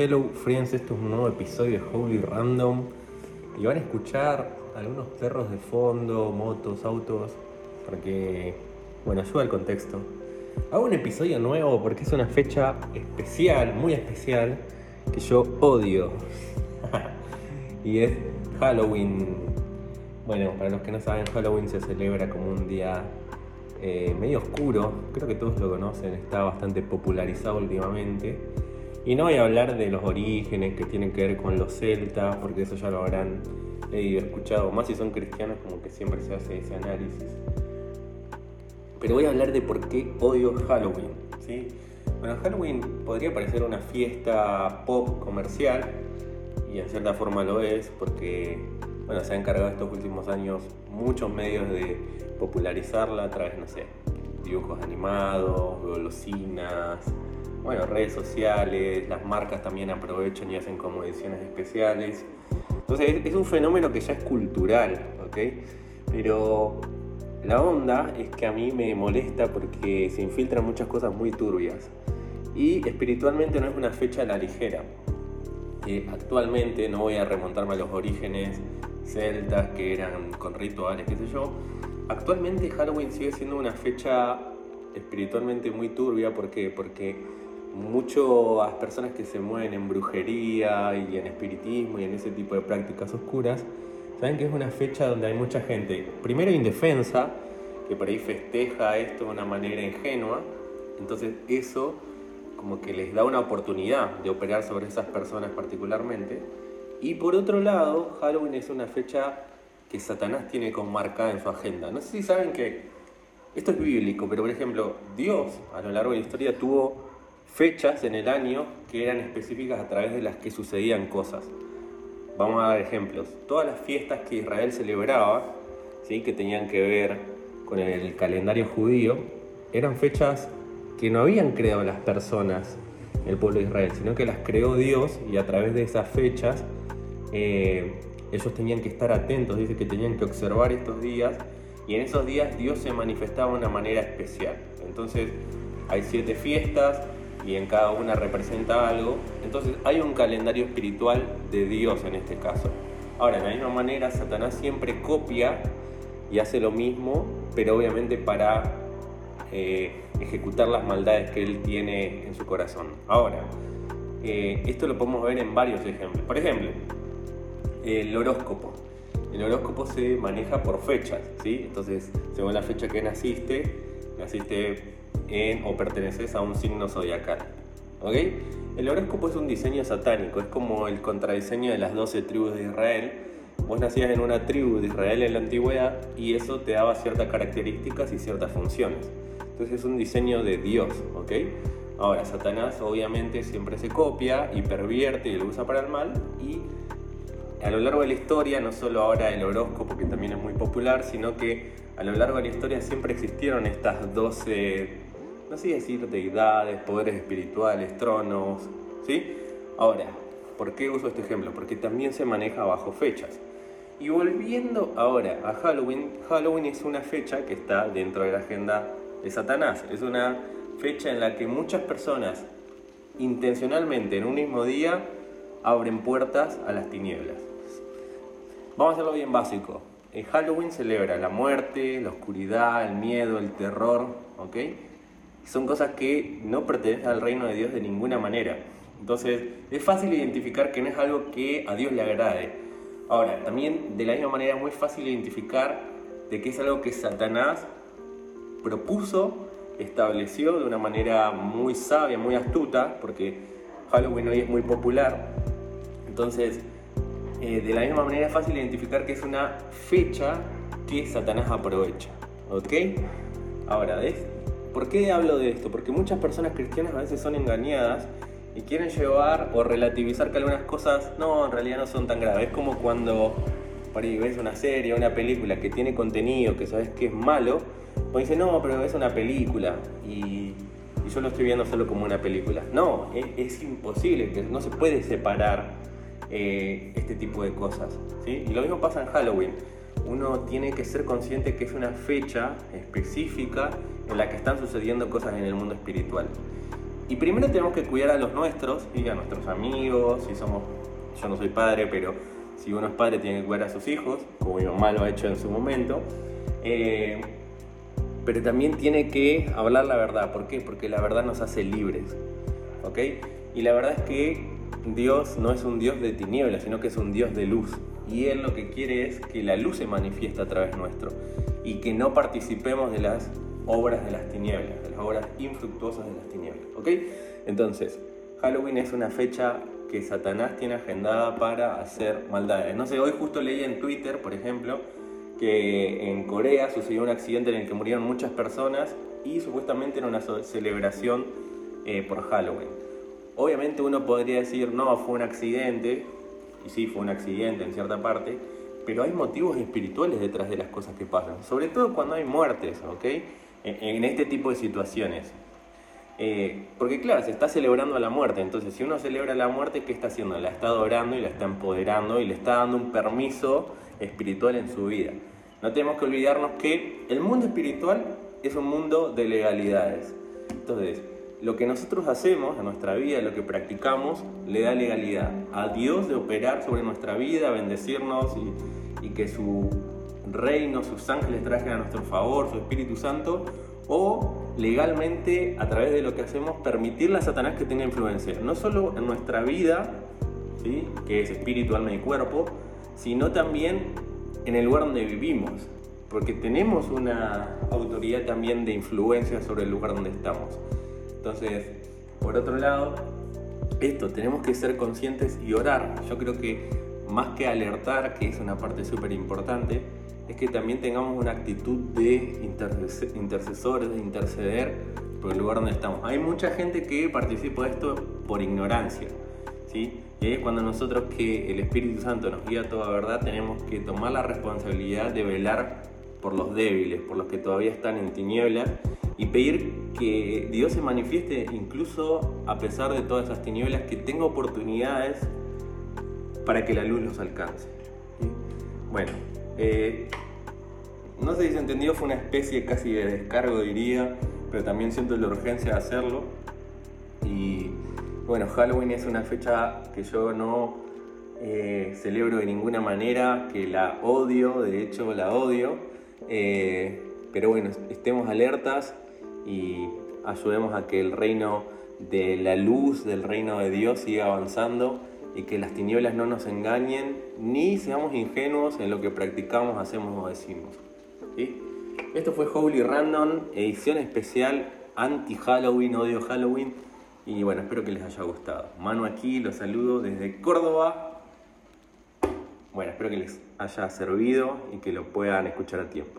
Hello friends, esto es un nuevo episodio de Holy Random y van a escuchar algunos perros de fondo, motos, autos, porque, bueno, ayuda al contexto. Hago un episodio nuevo porque es una fecha especial, muy especial, que yo odio. y es Halloween. Bueno, para los que no saben, Halloween se celebra como un día eh, medio oscuro, creo que todos lo conocen, está bastante popularizado últimamente. Y no voy a hablar de los orígenes que tienen que ver con los celtas, porque eso ya lo habrán leído, escuchado, más si son cristianos, como que siempre se hace ese análisis. Pero voy a hablar de por qué odio Halloween. ¿sí? Bueno, Halloween podría parecer una fiesta pop comercial, y en cierta forma lo es, porque bueno, se han encargado estos últimos años muchos medios de popularizarla a través, no sé, dibujos animados, golosinas, bueno, redes sociales, las marcas también aprovechan y hacen como ediciones especiales. Entonces es un fenómeno que ya es cultural, ¿ok? Pero la onda es que a mí me molesta porque se infiltran muchas cosas muy turbias. Y espiritualmente no es una fecha a la ligera. actualmente no voy a remontarme a los orígenes celtas que eran con rituales, qué sé yo. Actualmente Halloween sigue siendo una fecha espiritualmente muy turbia porque porque muchas personas que se mueven en brujería y en espiritismo y en ese tipo de prácticas oscuras saben que es una fecha donde hay mucha gente, primero indefensa, que por ahí festeja esto de una manera ingenua, entonces eso como que les da una oportunidad de operar sobre esas personas particularmente y por otro lado, Halloween es una fecha que Satanás tiene como marcada en su agenda. No sé si saben que esto es bíblico, pero por ejemplo, Dios a lo largo de la historia tuvo fechas en el año que eran específicas a través de las que sucedían cosas. Vamos a dar ejemplos. Todas las fiestas que Israel celebraba, ¿sí? que tenían que ver con el calendario judío, eran fechas que no habían creado las personas, el pueblo de Israel, sino que las creó Dios y a través de esas fechas eh, ellos tenían que estar atentos, dice que tenían que observar estos días y en esos días Dios se manifestaba de una manera especial. Entonces hay siete fiestas y en cada una representa algo. Entonces hay un calendario espiritual de Dios en este caso. Ahora, de la misma manera, Satanás siempre copia y hace lo mismo, pero obviamente para eh, ejecutar las maldades que él tiene en su corazón. Ahora, eh, esto lo podemos ver en varios ejemplos. Por ejemplo, el horóscopo. El horóscopo se maneja por fechas, ¿sí? Entonces, según la fecha que naciste, naciste en o perteneces a un signo zodiacal. ¿Ok? El horóscopo es un diseño satánico, es como el contradiseño de las 12 tribus de Israel. Vos nacías en una tribu de Israel en la antigüedad y eso te daba ciertas características y ciertas funciones. Entonces es un diseño de Dios, ¿ok? Ahora, Satanás obviamente siempre se copia y pervierte y lo usa para el mal y a lo largo de la historia, no solo ahora el horóscopo, que también es muy popular, sino que a lo largo de la historia siempre existieron estas 12, no sé decir deidades, poderes espirituales, tronos, ¿sí? Ahora, ¿por qué uso este ejemplo? Porque también se maneja bajo fechas. Y volviendo ahora a Halloween, Halloween es una fecha que está dentro de la agenda de Satanás. Es una fecha en la que muchas personas intencionalmente en un mismo día abren puertas a las tinieblas. Vamos a hacerlo bien básico. El Halloween celebra la muerte, la oscuridad, el miedo, el terror, ¿ok? Son cosas que no pertenecen al reino de Dios de ninguna manera. Entonces, es fácil identificar que no es algo que a Dios le agrade. Ahora, también de la misma manera es muy fácil identificar de que es algo que Satanás propuso, estableció de una manera muy sabia, muy astuta, porque Halloween hoy es muy popular. Entonces, eh, de la misma manera es fácil identificar que es una fecha que Satanás aprovecha. ¿Ok? Ahora, ¿por qué hablo de esto? Porque muchas personas cristianas a veces son engañadas y quieren llevar o relativizar que algunas cosas no, en realidad no son tan graves. Es como cuando por ahí ves una serie una película que tiene contenido que sabes que es malo, pues dice, no, pero es una película y, yo lo estoy viendo solo como una película. No, es, es imposible, que no se puede separar eh, este tipo de cosas. ¿sí? Y lo mismo pasa en Halloween. Uno tiene que ser consciente que es una fecha específica en la que están sucediendo cosas en el mundo espiritual. Y primero tenemos que cuidar a los nuestros y a nuestros amigos, si somos, yo no soy padre, pero si uno es padre tiene que cuidar a sus hijos, como mi mamá lo ha hecho en su momento. Eh, pero también tiene que hablar la verdad. ¿Por qué? Porque la verdad nos hace libres. ¿Ok? Y la verdad es que Dios no es un Dios de tinieblas, sino que es un Dios de luz. Y Él lo que quiere es que la luz se manifieste a través nuestro y que no participemos de las obras de las tinieblas, de las obras infructuosas de las tinieblas. ¿Ok? Entonces, Halloween es una fecha que Satanás tiene agendada para hacer maldades. No sé, hoy justo leí en Twitter, por ejemplo, que en Corea sucedió un accidente en el que murieron muchas personas y supuestamente era una celebración eh, por Halloween. Obviamente uno podría decir, no, fue un accidente, y sí, fue un accidente en cierta parte, pero hay motivos espirituales detrás de las cosas que pasan, sobre todo cuando hay muertes, ¿ok? En, este tipo de situaciones. Eh, porque claro, se está celebrando la muerte, entonces si uno celebra la muerte, ¿qué está haciendo? La está adorando y la está empoderando y le está dando un permiso espiritual en su vida. No tenemos que olvidarnos que el mundo espiritual es un mundo de legalidades. Entonces, lo que nosotros hacemos en nuestra vida, lo que practicamos, le da legalidad a Dios de operar sobre nuestra vida, bendecirnos y, y que su reino, sus ángeles trajen a nuestro favor, su Espíritu Santo, o legalmente a través de lo que hacemos permitirle a Satanás que tenga influencia, no solo en nuestra vida, ¿sí? que es espíritu, alma y cuerpo, sino también en el lugar donde vivimos, porque tenemos una autoridad también de influencia sobre el lugar donde estamos. Entonces, por otro lado, esto, tenemos que ser conscientes y orar. Yo creo que más que alertar, que es una parte súper importante, es que también tengamos una actitud de intercesores, de interceder por el lugar donde estamos. Hay mucha gente que participa de esto por ignorancia. ¿sí? Y ahí es cuando nosotros que el Espíritu Santo nos guía a toda verdad, tenemos que tomar la responsabilidad de velar por los débiles, por los que todavía están en tinieblas y pedir que Dios se manifieste incluso a pesar de todas esas tinieblas, que tenga oportunidades para que la luz los alcance. Bueno, eh, no sé si se entendió, fue una especie casi de descargo diría, pero también siento la urgencia de hacerlo. Y bueno, Halloween es una fecha que yo no eh, celebro de ninguna manera, que la odio, de hecho la odio. Eh, pero bueno, estemos alertas y ayudemos a que el reino de la luz, del reino de Dios siga avanzando y que las tinieblas no nos engañen ni seamos ingenuos en lo que practicamos, hacemos o decimos. Esto fue Holy Random, edición especial anti-Halloween, odio Halloween. Y bueno, espero que les haya gustado. Manu aquí, los saludo desde Córdoba. Bueno, espero que les haya servido y que lo puedan escuchar a tiempo.